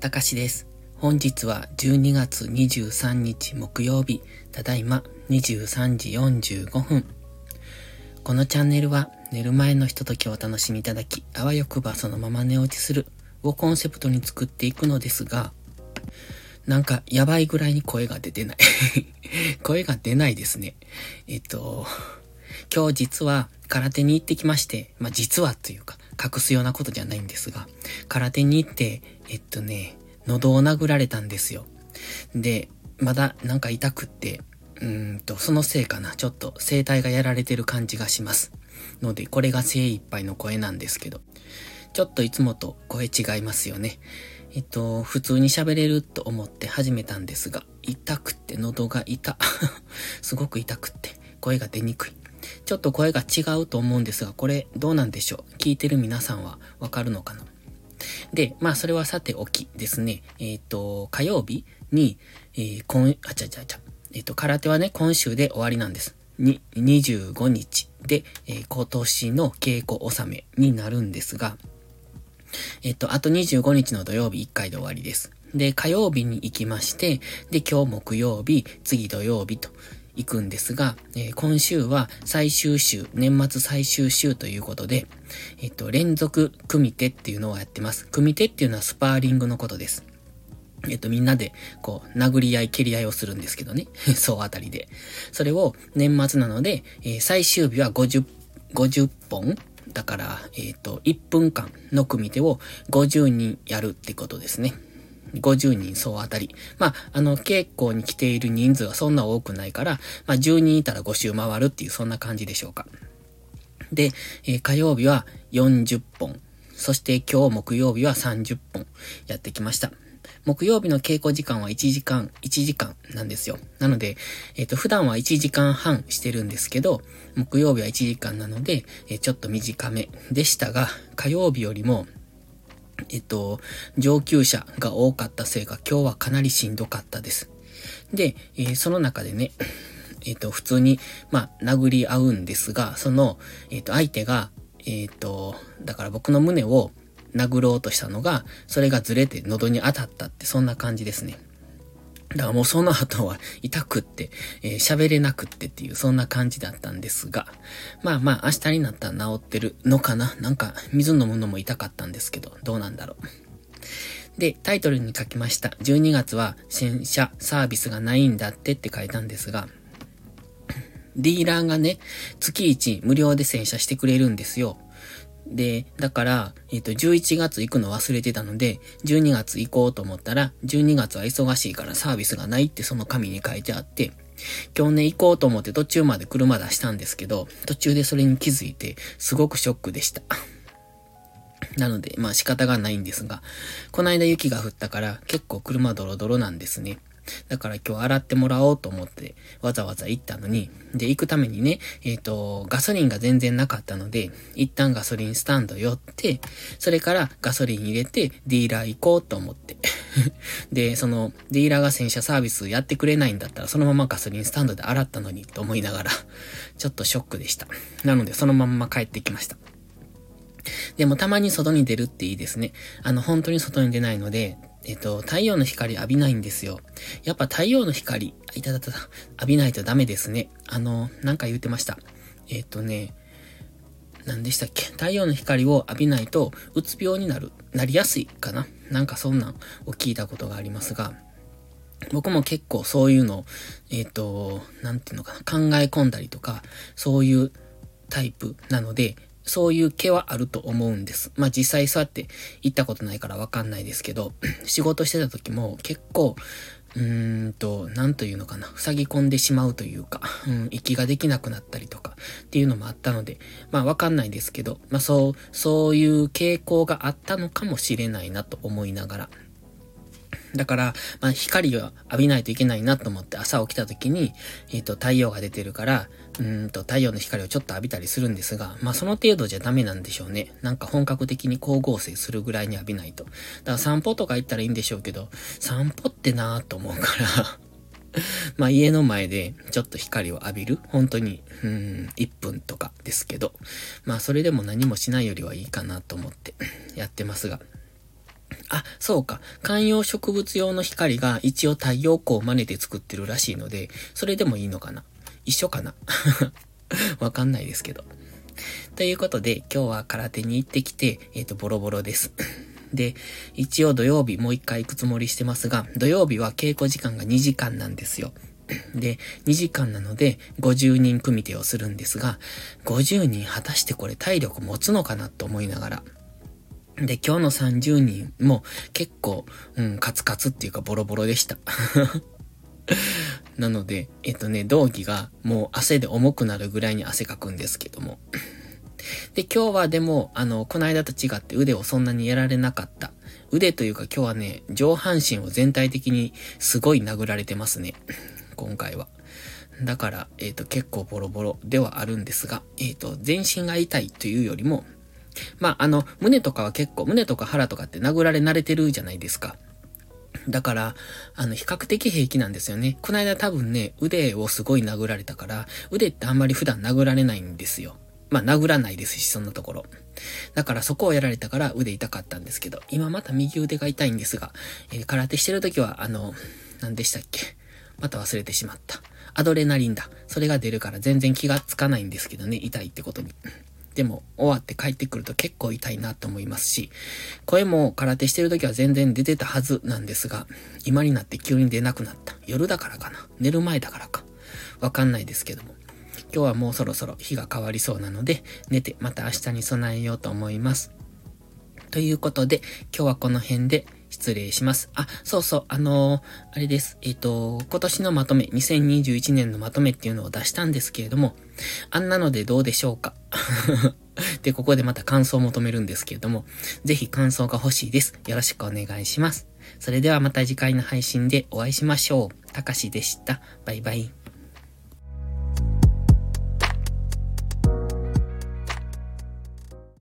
たかしです。本日は12月23日木曜日、ただいま23時45分。このチャンネルは寝る前のひとときをお楽しみいただき、あわよくばそのまま寝落ちするをコンセプトに作っていくのですが、なんかやばいぐらいに声が出てない。声が出ないですね。えっと、今日実は空手に行ってきまして、まあ実はというか隠すようなことじゃないんですが、空手に行って、えっとね、喉を殴られたんですよ。で、まだなんか痛くって、うんと、そのせいかな。ちょっと声帯がやられてる感じがします。ので、これが精一杯の声なんですけど、ちょっといつもと声違いますよね。えっと、普通に喋れると思って始めたんですが、痛くって喉が痛。すごく痛くって、声が出にくい。ちょっと声が違うと思うんですが、これどうなんでしょう？聞いてる皆さんはわかるのかな？で、まあそれはさておきですね。えっ、と、火曜日に、えー、今、あちゃちゃちゃ。えっ、と、空手はね、今週で終わりなんです。に、25日で、えー今年の稽古納めになるんですが、えっと、あと25日の土曜日1回で終わりです。で、火曜日に行きまして、で、今日木曜日、次土曜日と行くんですが、えー今週は最終週、年末最終週ということで、えっと、連続組手っていうのをやってます。組手っていうのはスパーリングのことです。えっと、みんなで、こう、殴り合い、蹴り合いをするんですけどね。そうあたりで。それを、年末なので、えー最終日は50、50本だから、えっ、と、1分間の組手を50人やるってことですね。50人総当たり。まあ、あの、稽古に来ている人数はそんな多くないから、まあ、10人いたら5周回るっていう、そんな感じでしょうか。で、えー火曜日は40本。そして今日木曜日は30本やってきました。木曜日の稽古時間は1時間、1時間なんですよ。なので、えっ、と、普段は1時間半してるんですけど、木曜日は1時間なので、えーちょっと短めでしたが、火曜日よりも、えっと、上級者が多かったせいか、今日はかなりしんどかったです。で、えーその中でね、えっと、普通に、まあ、殴り合うんですが、その、えっと、相手が、えっと、だから僕の胸を殴ろうとしたのが、それがずれて喉に当たったって、そんな感じですね。だからもうその後は痛くって、えー喋れなくってっていう、そんな感じだったんですが、まあまあ明日になったら治ってるのかな？なんか水飲むのも痛かったんですけど、どうなんだろう。で、タイトルに書きました。12月は洗車サービスがないんだってって書いたんですが、ディーラーがね、月1無料で洗車してくれるんですよ。で、だから、えっ、と、11月行くの忘れてたので、12月行こうと思ったら、12月は忙しいからサービスがないってその紙に書いてあって、今日ね、行こうと思って途中まで車出したんですけど、途中でそれに気づいて、すごくショックでした。なので、まあ仕方がないんですが、この間雪が降ったから結構車ドロドロなんですね。だから今日洗ってもらおうと思ってわざわざ行ったのに、で、行くためにね、えっ、と、ガソリンが全然なかったので、一旦ガソリンスタンド寄って、それからガソリン入れてディーラー行こうと思って。で、その、ディーラーが洗車サービスやってくれないんだったら、そのままガソリンスタンドで洗ったのにと思いながら、ちょっとショックでした。なので、そのまんま帰ってきました。でもたまに外に出るっていいですね。あの、本当に外に出ないので、えっと、太陽の光浴びないんですよ。やっぱ太陽の光、いただただ、浴びないとダメですね。あの、なんか言ってました。えっとね、何でしたっけ？太陽の光を浴びないと、うつ病になる、なりやすいかな？なんかそんなんを聞いたことがありますが、僕も結構そういうの、えっ、と、なんていうのかな、考え込んだりとか、そういうタイプなので、そういう気はあると思うんです。まあ実際そうやって行ったことないからわかんないですけど、仕事してた時も結構、うーんと、なんというのかな、塞ぎ込んでしまうというか、うん、息ができなくなったりとかっていうのもあったので、まあわかんないですけど、まあそう、そういう傾向があったのかもしれないなと思いながら、だから、まあ、光を浴びないといけないなと思って朝起きた時に、えっ、と、太陽が出てるから、うんと、太陽の光をちょっと浴びたりするんですが、まあ、その程度じゃダメなんでしょうね。なんか本格的に光合成するぐらいに浴びないと。だから散歩とか行ったらいいんでしょうけど、散歩ってなーと思うから、まあ家の前でちょっと光を浴びる本当に、うん、1分とかですけど、まあそれでも何もしないよりはいいかなと思ってやってますが、あ、そうか。観葉植物用の光が一応太陽光を真似て作ってるらしいので、それでもいいのかな一緒かな？わかんないですけど。ということで、今日は空手に行ってきて、えっ、ー、と、ボロボロです。で、一応土曜日もう一回行くつもりしてますが、土曜日は稽古時間が2時間なんですよ。で、2時間なので50人組手をするんですが、50人果たしてこれ体力持つのかなと思いながら、で、今日の30人も結構、うん、カツカツっていうかボロボロでした。なので、えっとね、道着がもう汗で重くなるぐらいに汗かくんですけども。で、今日はでも、あの、この間と違って腕をそんなにやられなかった。腕というか今日はね、上半身を全体的にすごい殴られてますね。今回は。だから、えっ、ー、と、結構ボロボロではあるんですが、えっ、ー、と、全身が痛いというよりも、まあ、あの、胸とかは結構、胸とか腹とかって殴られ慣れてるじゃないですか。だから、あの、比較的平気なんですよね。この間多分ね、腕をすごい殴られたから、腕ってあんまり普段殴られないんですよ。まあ、殴らないですし、そんなところ。だからそこをやられたから腕痛かったんですけど、今また右腕が痛いんですが、えー、空手してる時は、あの、何でしたっけ？また忘れてしまった。アドレナリンだ。それが出るから全然気がつかないんですけどね、痛いってことに。でも、終わって帰ってくると結構痛いなと思いますし、声も空手してる時は全然出てたはずなんですが、今になって急に出なくなった。夜だからかな寝る前だからか。わかんないですけども。今日はもうそろそろ日が変わりそうなので、寝てまた明日に備えようと思います。ということで、今日はこの辺で失礼します。あ、そうそう、あのー、あれです。えっ、ー、と、今年のまとめ、2021年のまとめっていうのを出したんですけれども、あんなのでどうでしょうか？で、ここでまた感想を求めるんですけれども、ぜひ感想が欲しいです。よろしくお願いします。それではまた次回の配信でお会いしましょう。たかしでした。バイバイ。